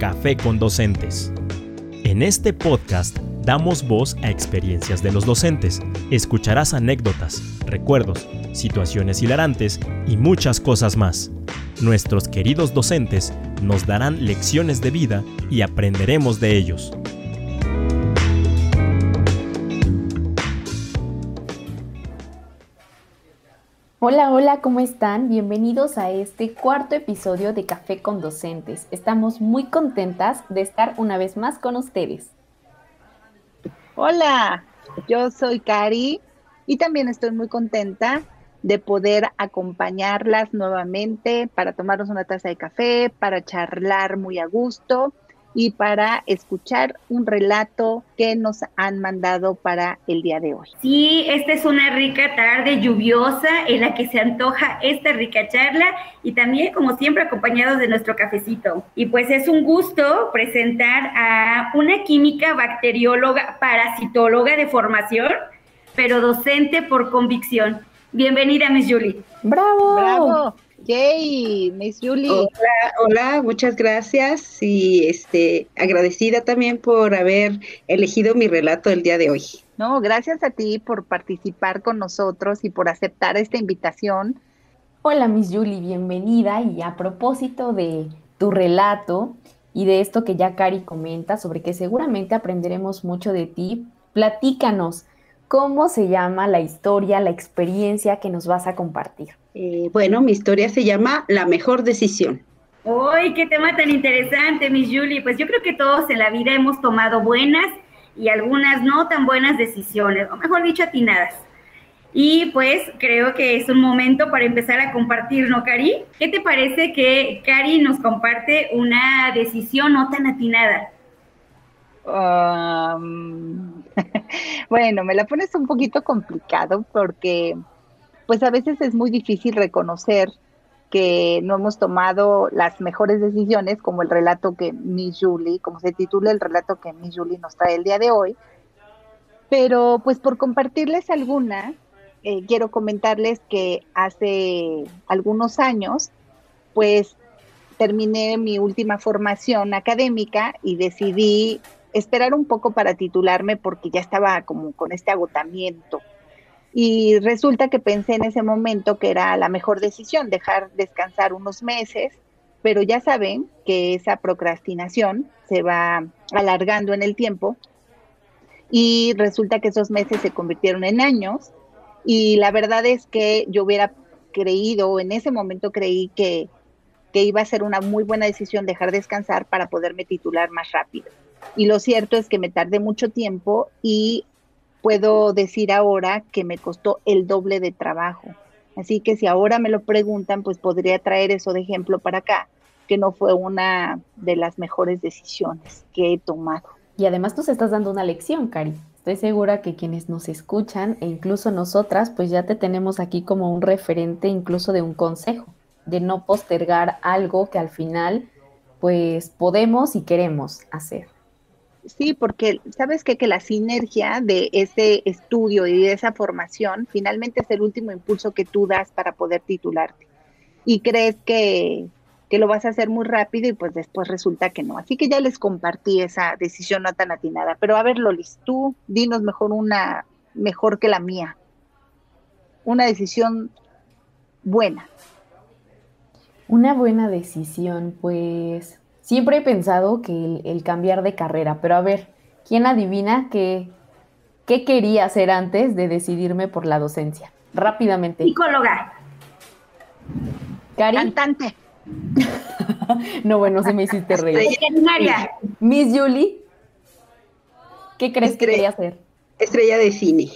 Café con Docentes. En este podcast damos voz a experiencias de los docentes. Escucharás anécdotas, recuerdos, situaciones hilarantes y muchas cosas más. Nuestros queridos docentes nos darán lecciones de vida y aprenderemos de ellos. Hola, hola, ¿cómo están? Bienvenidos a este cuarto episodio de Café con Docentes. Estamos muy contentas de estar una vez más con ustedes. Hola, yo soy Cari y también estoy muy contenta de poder acompañarlas nuevamente para tomarnos una taza de café, para charlar muy a gusto y para escuchar un relato que nos han mandado para el día de hoy. Sí, esta es una rica tarde lluviosa en la que se antoja esta rica charla y también, como siempre, acompañados de nuestro cafecito. Y pues es un gusto presentar a una química bacterióloga, parasitóloga de formación, pero docente por convicción. Bienvenida, Miss Julie. ¡Bravo! ¡Bravo! Yay, Miss Julie. Hola, hola, muchas gracias y este agradecida también por haber elegido mi relato el día de hoy. No, gracias a ti por participar con nosotros y por aceptar esta invitación. Hola, Miss Julie, bienvenida y a propósito de tu relato y de esto que ya Cari comenta sobre que seguramente aprenderemos mucho de ti, platícanos. ¿Cómo se llama la historia, la experiencia que nos vas a compartir? Eh, bueno, mi historia se llama La mejor decisión. ¡Uy, qué tema tan interesante, Miss Julie! Pues yo creo que todos en la vida hemos tomado buenas y algunas no tan buenas decisiones, o mejor dicho, atinadas. Y pues creo que es un momento para empezar a compartir, ¿no, Cari? ¿Qué te parece que Cari nos comparte una decisión no tan atinada? bueno, me la pones un poquito complicado porque pues a veces es muy difícil reconocer que no hemos tomado las mejores decisiones, como el relato que Miss Julie, como se titula el relato que Miss Julie nos trae el día de hoy. Pero pues por compartirles alguna, eh, quiero comentarles que hace algunos años, pues terminé mi última formación académica y decidí esperar un poco para titularme porque ya estaba como con este agotamiento. Y resulta que pensé en ese momento que era la mejor decisión, dejar descansar unos meses, pero ya saben que esa procrastinación se va alargando en el tiempo y resulta que esos meses se convirtieron en años y la verdad es que yo hubiera creído, en ese momento creí que, que iba a ser una muy buena decisión dejar descansar para poderme titular más rápido. Y lo cierto es que me tardé mucho tiempo y puedo decir ahora que me costó el doble de trabajo. Así que si ahora me lo preguntan, pues podría traer eso de ejemplo para acá, que no fue una de las mejores decisiones que he tomado. Y además tú estás dando una lección, Cari. Estoy segura que quienes nos escuchan e incluso nosotras, pues ya te tenemos aquí como un referente incluso de un consejo, de no postergar algo que al final pues podemos y queremos hacer. Sí, porque sabes que la sinergia de ese estudio y de esa formación finalmente es el último impulso que tú das para poder titularte. Y crees que, que lo vas a hacer muy rápido y pues después resulta que no. Así que ya les compartí esa decisión no tan atinada. Pero a ver, Lolis, tú dinos mejor una, mejor que la mía. Una decisión buena. Una buena decisión, pues Siempre he pensado que el, cambiar de carrera, pero a ver, ¿quién adivina qué, qué quería hacer antes de decidirme por la docencia? Rápidamente. Psicóloga. ¿Cari? Cantante. no, bueno, se me hiciste reír. Miss Julie, ¿qué crees que quería hacer? Estrella de cine.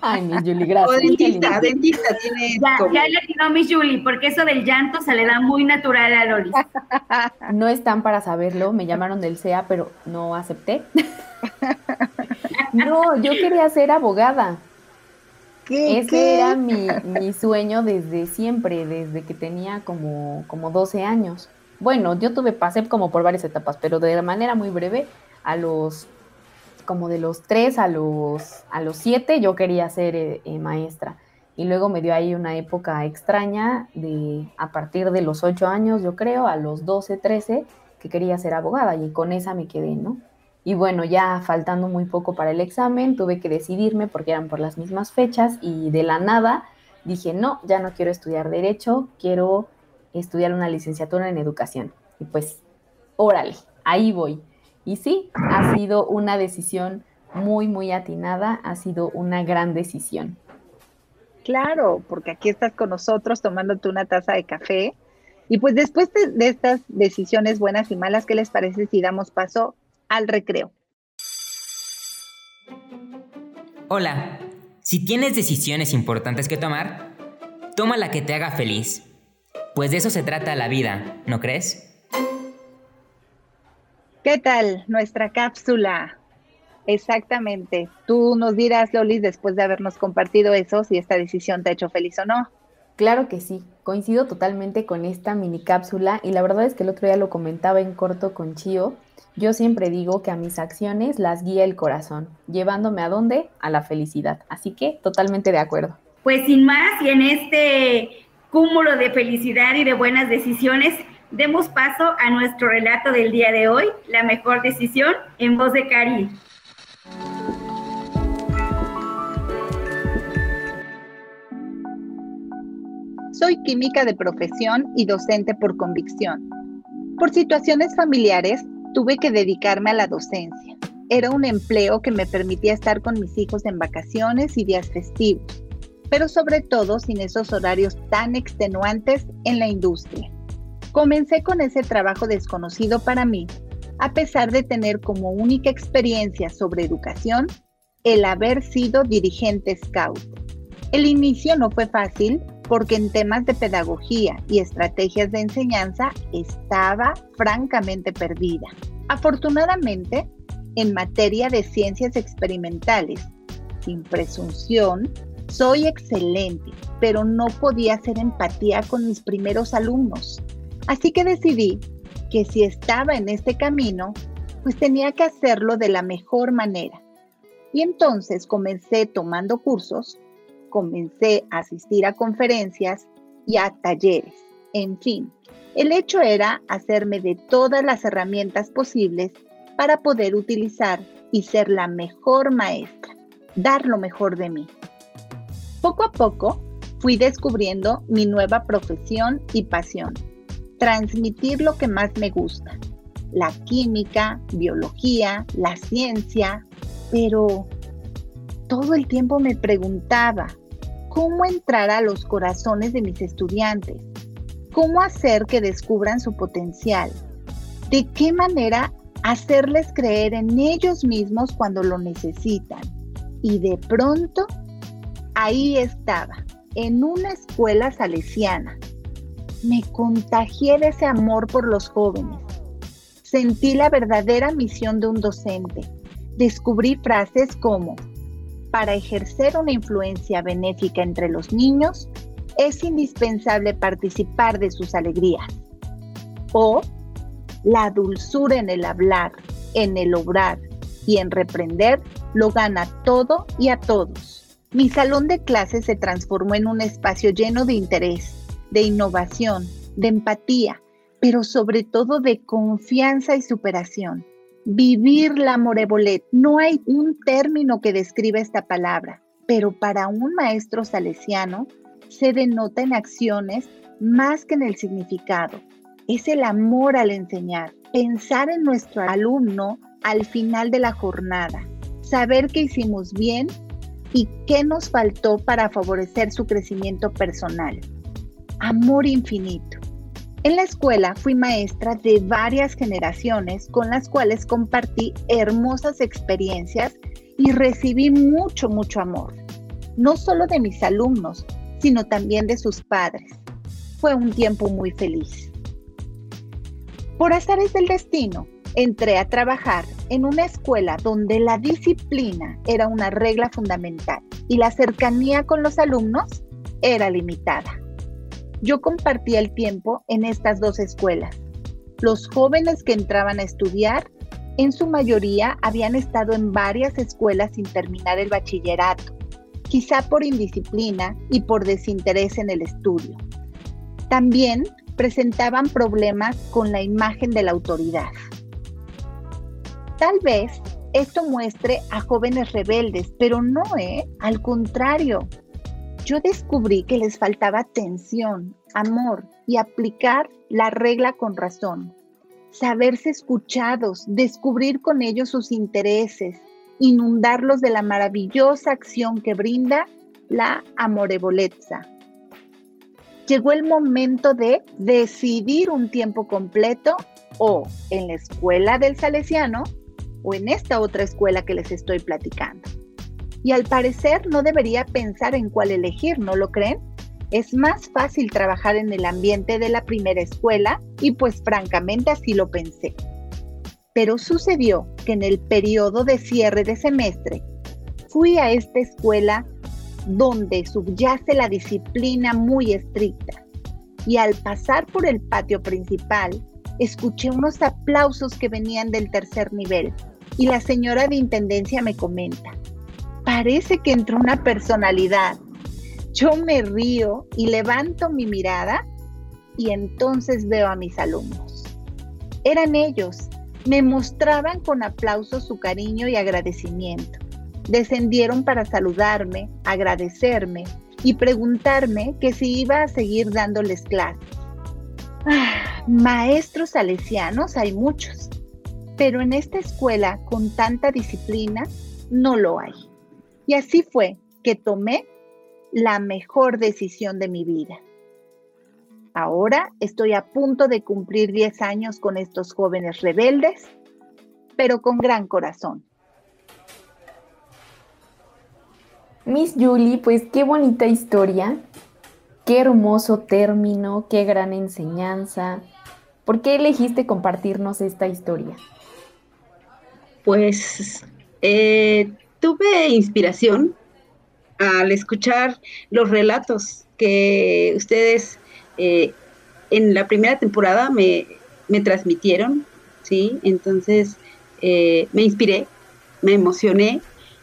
Ay, Miss Julie, gracias. O dentista, dentista tiene. Ya, ya le tiró Miss Julie, porque eso del llanto se le da muy natural a Loli. No están para saberlo, me llamaron del CEA, pero no acepté. No, yo quería ser abogada. ¿Qué, Ese era mi, mi, sueño desde siempre, desde que tenía como, como 12 años. Bueno, yo tuve, pasé como por varias etapas, pero de manera muy breve, a los como de los 3 a los, a los 7 yo quería ser eh, eh, maestra. Y luego me dio ahí una época extraña de a partir de los 8 años, yo creo, a los 12, 13, que quería ser abogada y con esa me quedé, ¿no? Y bueno, ya faltando muy poco para el examen, tuve que decidirme porque eran por las mismas fechas y de la nada dije, no, ya no quiero estudiar derecho, quiero estudiar una licenciatura en educación. Y pues, órale, ahí voy. Y sí, ha sido una decisión muy, muy atinada, ha sido una gran decisión. Claro, porque aquí estás con nosotros tomándote una taza de café. Y pues después de, de estas decisiones buenas y malas, ¿qué les parece si damos paso al recreo? Hola, si tienes decisiones importantes que tomar, toma la que te haga feliz. Pues de eso se trata la vida, ¿no crees? ¿Qué tal nuestra cápsula? Exactamente. Tú nos dirás, Lolis, después de habernos compartido eso, si esta decisión te ha hecho feliz o no. Claro que sí, coincido totalmente con esta mini cápsula y la verdad es que el otro día lo comentaba en corto con Chio. Yo siempre digo que a mis acciones las guía el corazón, llevándome a dónde? A la felicidad. Así que totalmente de acuerdo. Pues sin más, y en este cúmulo de felicidad y de buenas decisiones, demos paso a nuestro relato del día de hoy, La mejor decisión, en voz de Cari. Soy química de profesión y docente por convicción. Por situaciones familiares, tuve que dedicarme a la docencia. Era un empleo que me permitía estar con mis hijos en vacaciones y días festivos, pero sobre todo sin esos horarios tan extenuantes en la industria. Comencé con ese trabajo desconocido para mí, a pesar de tener como única experiencia sobre educación el haber sido dirigente scout. El inicio no fue fácil porque en temas de pedagogía y estrategias de enseñanza estaba francamente perdida. Afortunadamente, en materia de ciencias experimentales, sin presunción, soy excelente, pero no podía hacer empatía con mis primeros alumnos. Así que decidí que si estaba en este camino, pues tenía que hacerlo de la mejor manera. Y entonces comencé tomando cursos, comencé a asistir a conferencias y a talleres, en fin. El hecho era hacerme de todas las herramientas posibles para poder utilizar y ser la mejor maestra, dar lo mejor de mí. Poco a poco fui descubriendo mi nueva profesión y pasión transmitir lo que más me gusta, la química, biología, la ciencia, pero todo el tiempo me preguntaba, ¿cómo entrar a los corazones de mis estudiantes? ¿Cómo hacer que descubran su potencial? ¿De qué manera hacerles creer en ellos mismos cuando lo necesitan? Y de pronto, ahí estaba, en una escuela salesiana, me contagié de ese amor por los jóvenes. Sentí la verdadera misión de un docente. Descubrí frases como, para ejercer una influencia benéfica entre los niños, es indispensable participar de sus alegrías. O, la dulzura en el hablar, en el obrar y en reprender lo gana todo y a todos. Mi salón de clases se transformó en un espacio lleno de interés, de innovación, de empatía, pero sobre todo de confianza y superación. Vivir la morebolet. No hay un término que describa esta palabra, pero para un maestro salesiano se denota en acciones más que en el significado. Es el amor al enseñar, pensar en nuestro alumno al final de la jornada, saber que hicimos bien y qué nos faltó para favorecer su crecimiento personal amor infinito. En la escuela fui maestra de varias generaciones con las cuales compartí hermosas experiencias y recibí mucho, mucho amor, no solo de mis alumnos, sino también de sus padres. Fue un tiempo muy feliz. Por azares del destino, entré a trabajar en una escuela donde la disciplina era una regla fundamental y la cercanía con los alumnos era limitada. Yo compartía el tiempo en estas dos escuelas. Los jóvenes que entraban a estudiar, en su mayoría habían estado en varias escuelas sin terminar el bachillerato, quizá por indisciplina y por desinterés en el estudio. También presentaban problemas con la imagen de la autoridad. Tal vez esto muestre a jóvenes rebeldes, pero no, ¿eh? Al contrario, yo descubrí que les faltaba atención, amor y aplicar la regla con razón. Saberse escuchados, descubrir con ellos sus intereses, inundarlos de la maravillosa acción que brinda la amorevolezza. Llegó el momento de decidir un tiempo completo o en la escuela del Salesiano o en esta otra escuela que les estoy platicando. Y al parecer no debería pensar en cuál elegir, ¿no lo creen? Es más fácil trabajar en el ambiente de la primera escuela y pues francamente así lo pensé. Pero sucedió que en el periodo de cierre de semestre fui a esta escuela donde subyace la disciplina muy estricta y al pasar por el patio principal escuché unos aplausos que venían del tercer nivel y la señora de intendencia me comenta, parece que entró una personalidad. Yo me río y levanto mi mirada y entonces veo a mis alumnos. Eran ellos, me mostraban con aplausos su cariño y agradecimiento. Descendieron para saludarme, agradecerme y preguntarme que si iba a seguir dándoles clases. Ah, maestros salesianos hay muchos, pero en esta escuela con tanta disciplina no lo hay. Y así fue que tomé la mejor decisión de mi vida. Ahora estoy a punto de cumplir 10 años con estos jóvenes rebeldes, pero con gran corazón. Miss Julie, pues qué bonita historia, qué hermoso término, qué gran enseñanza. ¿Por qué elegiste compartirnos esta historia? Pues eh, tuve inspiración al escuchar los relatos que ustedes eh, en la primera temporada me, transmitieron, ¿sí? Entonces eh, me inspiré, me emocioné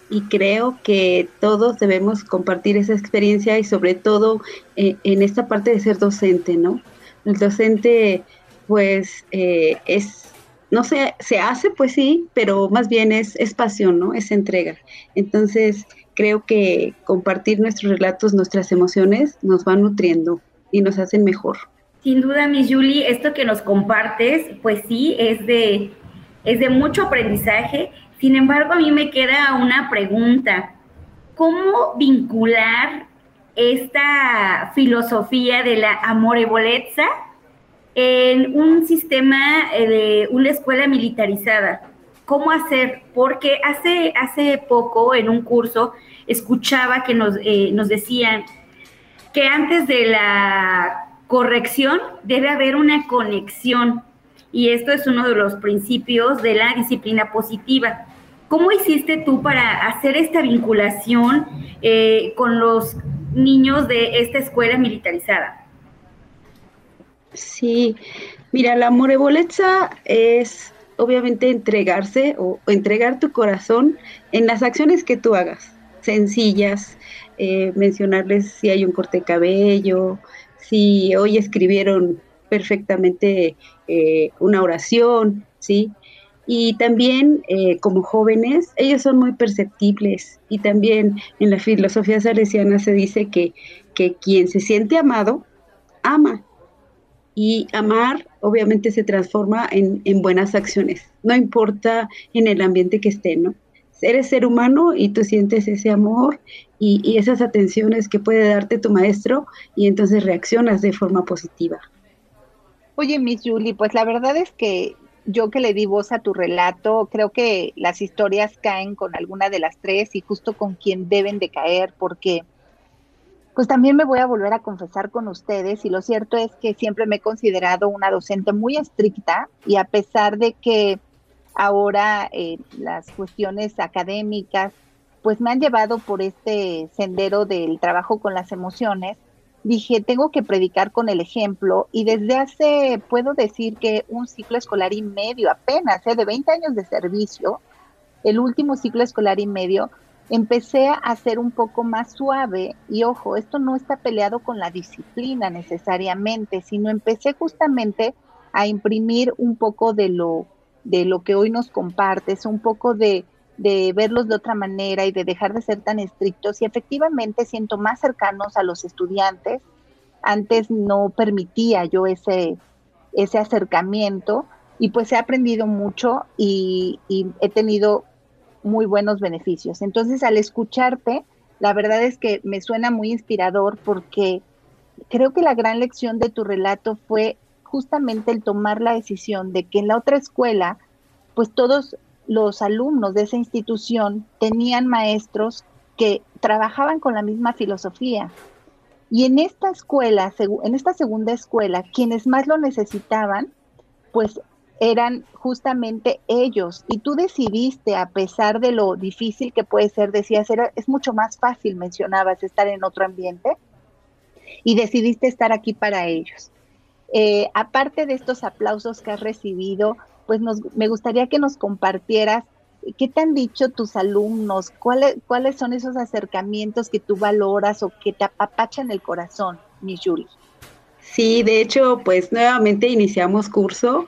y creo que todos debemos compartir esa experiencia y sobre todo en esta parte de ser docente, ¿no? El docente pues es no se, se hace, pues sí, pero más bien es, es pasión, ¿no? Es entrega. Entonces, creo que compartir nuestros relatos, nuestras emociones, nos va nutriendo y nos hacen mejor. Sin duda, mi Julie, esto que nos compartes, pues sí, es de, es de mucho aprendizaje. Sin embargo, a mí me queda una pregunta. ¿Cómo vincular esta filosofía de la amorevolezza en un sistema eh, de una escuela militarizada. ¿Cómo hacer? Porque hace, hace poco en un curso escuchaba que nos, eh, nos decían que antes de la corrección debe haber una conexión y esto es uno de los principios de la disciplina positiva. ¿Cómo hiciste tú para hacer esta vinculación eh, con los niños de esta escuela militarizada? Sí, mira, la moreboleza es obviamente entregarse o, entregar tu corazón en las acciones que tú hagas, sencillas, eh, mencionarles si hay un corte de cabello, si hoy escribieron perfectamente eh, una oración, ¿sí? Y también eh, como jóvenes, ellos son muy perceptibles y también en la filosofía salesiana se dice que, que quien se siente amado, ama y amar obviamente se transforma en, buenas acciones, no importa en el ambiente que esté, ¿no? Eres ser humano y tú sientes ese amor y, y esas atenciones que puede darte tu maestro y entonces reaccionas de forma positiva. Oye, Miss Julie, pues la verdad es que yo que le di voz a tu relato, creo que las historias caen con alguna de las tres y justo con quien deben de caer, porque pues también me voy a volver a confesar con ustedes y lo cierto es que siempre me he considerado una docente muy estricta y a pesar de que ahora eh, las cuestiones académicas pues me han llevado por este sendero del trabajo con las emociones, dije, tengo que predicar con el ejemplo y desde hace, puedo decir que un ciclo escolar y medio apenas, ¿eh? de 20 años de servicio, el último ciclo escolar y medio, empecé a ser un poco más suave y ojo, esto no está peleado con la disciplina necesariamente, sino empecé justamente a imprimir un poco de lo, de lo que hoy nos compartes, un poco de, de verlos de otra manera y de dejar de ser tan estrictos y efectivamente siento más cercanos a los estudiantes. Antes no permitía yo ese, ese acercamiento y pues he aprendido mucho y, y he tenido muy buenos beneficios. Entonces, al escucharte, la verdad es que me suena muy inspirador porque creo que la gran lección de tu relato fue justamente el tomar la decisión de que en la otra escuela, pues todos los alumnos de esa institución tenían maestros que trabajaban con la misma filosofía. Y en esta escuela, en esta segunda escuela, quienes más lo necesitaban, pues eran justamente ellos. Y tú decidiste, a pesar de lo difícil que puede ser, decías, era, es mucho más fácil, mencionabas, estar en otro ambiente, y decidiste estar aquí para ellos. Eh, aparte de estos aplausos que has recibido, pues nos, me gustaría que nos compartieras qué te han dicho tus alumnos, cuáles, cuáles son esos acercamientos que tú valoras o que te apapachan el corazón, mi Julie. Sí, de hecho, pues nuevamente iniciamos curso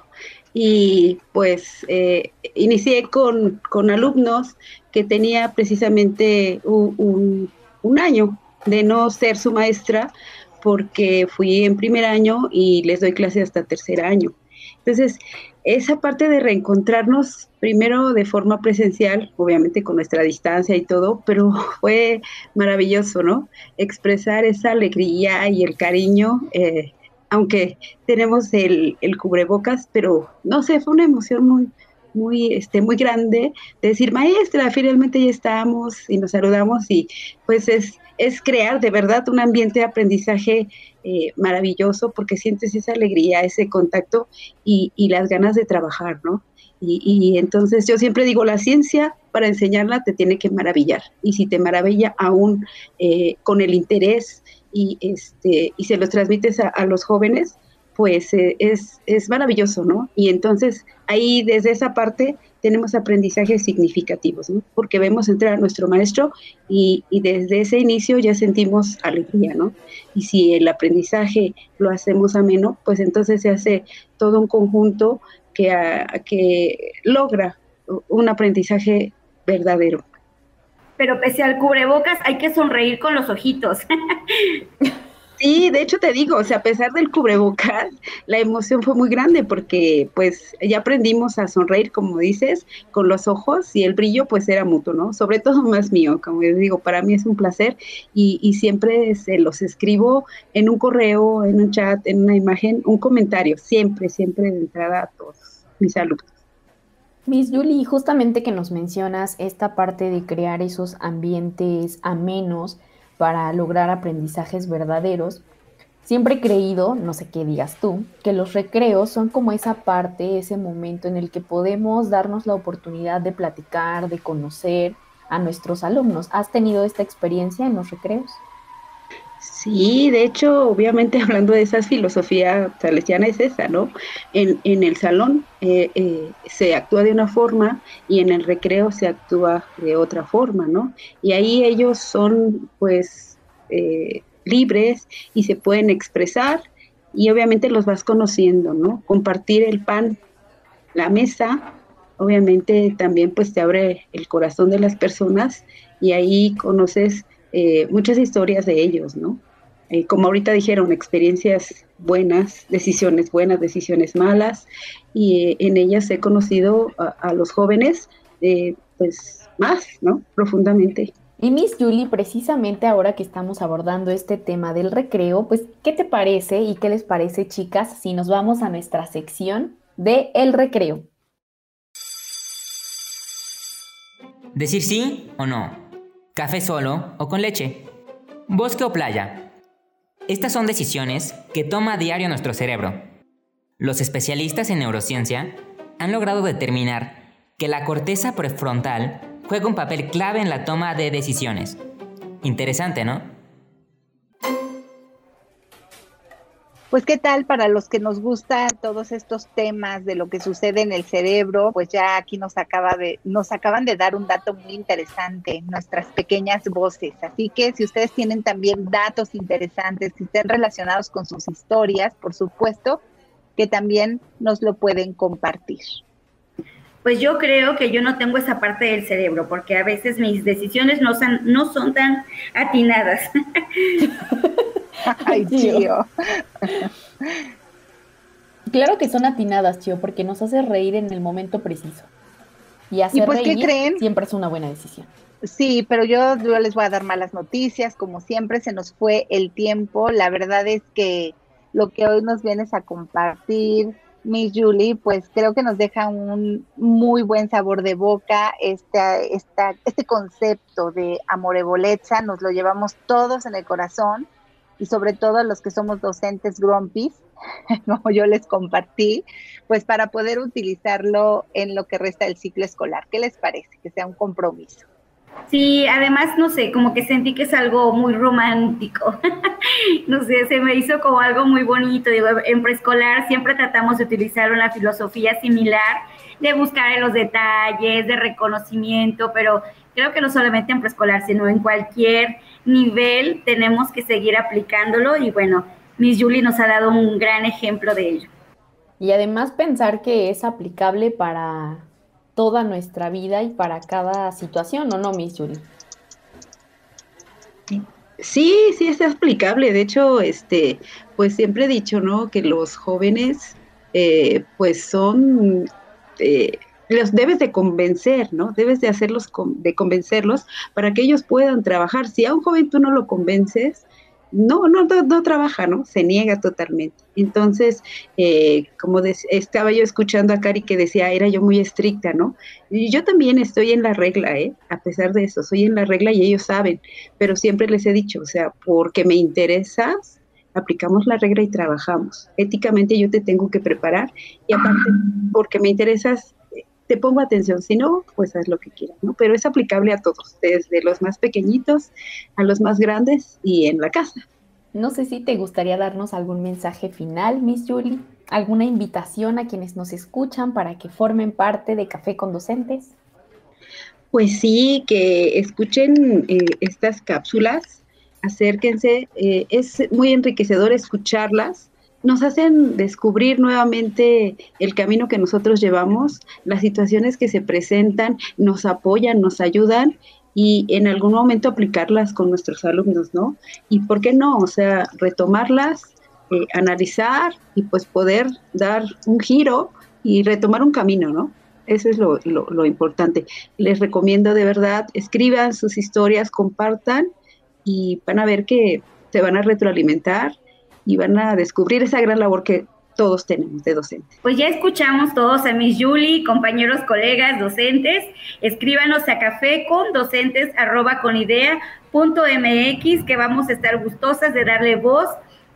y pues eh, inicié con, alumnos que tenía precisamente un, año de no ser su maestra porque fui en primer año y les doy clase hasta tercer año. Entonces, esa parte de reencontrarnos primero de forma presencial, obviamente con nuestra distancia y todo, pero fue maravilloso, ¿no? Expresar esa alegría y el cariño eh, aunque tenemos el, cubrebocas, pero no sé, fue una emoción muy, muy, este, muy grande de decir, maestra, finalmente ya estamos y nos saludamos y pues es, es crear de verdad un ambiente de aprendizaje eh, maravilloso porque sientes esa alegría, ese contacto y, las ganas de trabajar, ¿no? Y, entonces yo siempre digo, la ciencia para enseñarla te tiene que maravillar y si te maravilla aún eh, con el interés y, este, y se los transmites a, los jóvenes, pues eh, es, es, maravilloso, ¿no? Y entonces ahí desde esa parte tenemos aprendizajes significativos, ¿no? Porque vemos entrar a nuestro maestro y, y, desde ese inicio ya sentimos alegría, ¿no? Y si el aprendizaje lo hacemos ameno, pues entonces se hace todo un conjunto que, que logra un aprendizaje verdadero pero pese al cubrebocas hay que sonreír con los ojitos. Sí, de hecho te digo, o sea, a pesar del cubrebocas, la emoción fue muy grande porque pues ya aprendimos a sonreír, como dices, con los ojos y el brillo pues era mutuo, ¿no? Sobre todo más mío, como les digo, para mí es un placer y, y siempre se los escribo en un correo, en un chat, en una imagen, un comentario, siempre, siempre de entrada a todos mis alumnos. Miss Julie, justamente que nos mencionas esta parte de crear esos ambientes amenos para lograr aprendizajes verdaderos, siempre he creído, no sé qué digas tú, que los recreos son como esa parte, ese momento en el que podemos darnos la oportunidad de platicar, de conocer a nuestros alumnos. ¿Has tenido esta experiencia en los recreos? Sí, de hecho, obviamente hablando de esa filosofía salesiana es esa, ¿no? En, el salón eh, eh, se actúa de una forma y en el recreo se actúa de otra forma, ¿no? Y ahí ellos son, pues, eh, libres y se pueden expresar y obviamente los vas conociendo, ¿no? Compartir el pan, la mesa, obviamente también pues te abre el corazón de las personas y ahí conoces eh, muchas historias de ellos, ¿no? Eh, como ahorita dijeron, experiencias buenas, decisiones buenas, decisiones malas, y eh, en ellas he conocido a, los jóvenes, pues más, ¿no? Profundamente. Y Miss Julie, precisamente ahora que estamos abordando este tema del recreo, pues, ¿qué te parece y qué les parece, chicas, si nos vamos a nuestra sección de El Recreo? Decir sí o no café solo o con leche, bosque o playa. Estas son decisiones que toma a diario nuestro cerebro. Los especialistas en neurociencia han logrado determinar que la corteza prefrontal juega un papel clave en la toma de decisiones. Interesante, ¿no? Pues qué tal para los que nos gustan todos estos temas de lo que sucede en el cerebro, pues ya aquí nos acaba de nos acaban de dar un dato muy interesante, nuestras pequeñas voces. Así que si ustedes tienen también datos interesantes que estén relacionados con sus historias, por supuesto que también nos lo pueden compartir. Pues yo creo que yo no tengo esa parte del cerebro, porque a veces mis decisiones no son, no son tan atinadas. Ay, tío. Claro que son atinadas, tío, porque nos hace reír en el momento preciso. Y hacer pues, reír ¿qué creen? siempre es una buena decisión. Sí, pero yo, yo les voy a dar malas noticias. Como siempre, se nos fue el tiempo. La verdad es que lo que hoy nos vienes a compartir, Miss Julie, pues creo que nos deja un muy buen sabor de boca. Esta, esta, este concepto de amoreboleza nos lo llevamos todos en el corazón y sobre todo los que somos docentes grumpies, como yo les compartí, pues para poder utilizarlo en lo que resta del ciclo escolar. ¿Qué les parece? Que sea un compromiso. Sí, además, no sé, como que sentí que es algo muy romántico. no sé, se me hizo como algo muy bonito. Digo, en preescolar siempre tratamos de utilizar una filosofía similar, de buscar en los detalles, de reconocimiento, pero creo que no solamente en preescolar, sino en cualquier nivel tenemos que seguir aplicándolo y bueno, Miss Julie nos ha dado un gran ejemplo de ello. Y además pensar que es aplicable para toda nuestra vida y para cada situación, ¿o no, Miss? Sí, sí es aplicable. De hecho, este, pues siempre he dicho, ¿no? Que los jóvenes, eh, pues son, eh, los debes de convencer, ¿no? Debes de hacerlos, de convencerlos para que ellos puedan trabajar. Si a un joven tú no lo convences, no, no, no, trabaja, ¿no? Se niega totalmente. Entonces, eh, como estaba yo escuchando a Cari que decía, era yo muy estricta, ¿no? Y yo también estoy en la regla, ¿eh? A pesar de eso, soy en la regla y ellos saben, pero siempre les he dicho, o sea, porque me interesas, aplicamos la regla y trabajamos. Éticamente yo te tengo que preparar y aparte, porque me interesas, te pongo atención, si no, pues haz lo que quieras, ¿no? Pero es aplicable a todos, desde los más pequeñitos a los más grandes y en la casa. No sé si te gustaría darnos algún mensaje final, Miss Julie, alguna invitación a quienes nos escuchan para que formen parte de Café con Docentes. Pues sí, que escuchen eh, estas cápsulas, acérquense, eh, es muy enriquecedor escucharlas nos hacen descubrir nuevamente el camino que nosotros llevamos, las situaciones que se presentan, nos apoyan, nos ayudan y en algún momento aplicarlas con nuestros alumnos, ¿no? Y por qué no, o sea, retomarlas, eh, analizar y pues poder dar un giro y retomar un camino, ¿no? Eso es lo, lo importante. Les recomiendo de verdad, escriban sus historias, compartan y van a ver que se van a retroalimentar y van a descubrir esa gran labor que todos tenemos de docentes. Pues ya escuchamos todos a Miss Julie, compañeros, colegas, docentes. Escríbanos a café con docentes arroba con idea punto mx que vamos a estar gustosas de darle voz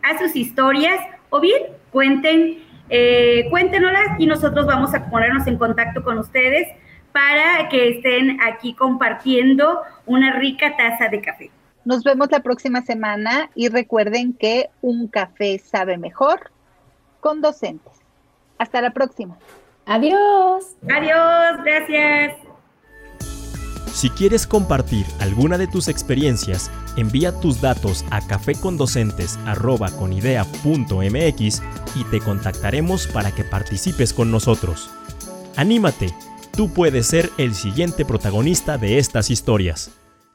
a sus historias o bien cuenten, eh, cuéntenoslas y nosotros vamos a ponernos en contacto con ustedes para que estén aquí compartiendo una rica taza de café. Nos vemos la próxima semana y recuerden que un café sabe mejor con docentes. Hasta la próxima. Adiós. Adiós, gracias. Si quieres compartir alguna de tus experiencias, envía tus datos a cafecondocentes.conidea.mx y te contactaremos para que participes con nosotros. Anímate, tú puedes ser el siguiente protagonista de estas historias.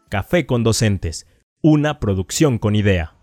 Café con Docentes una producción con idea.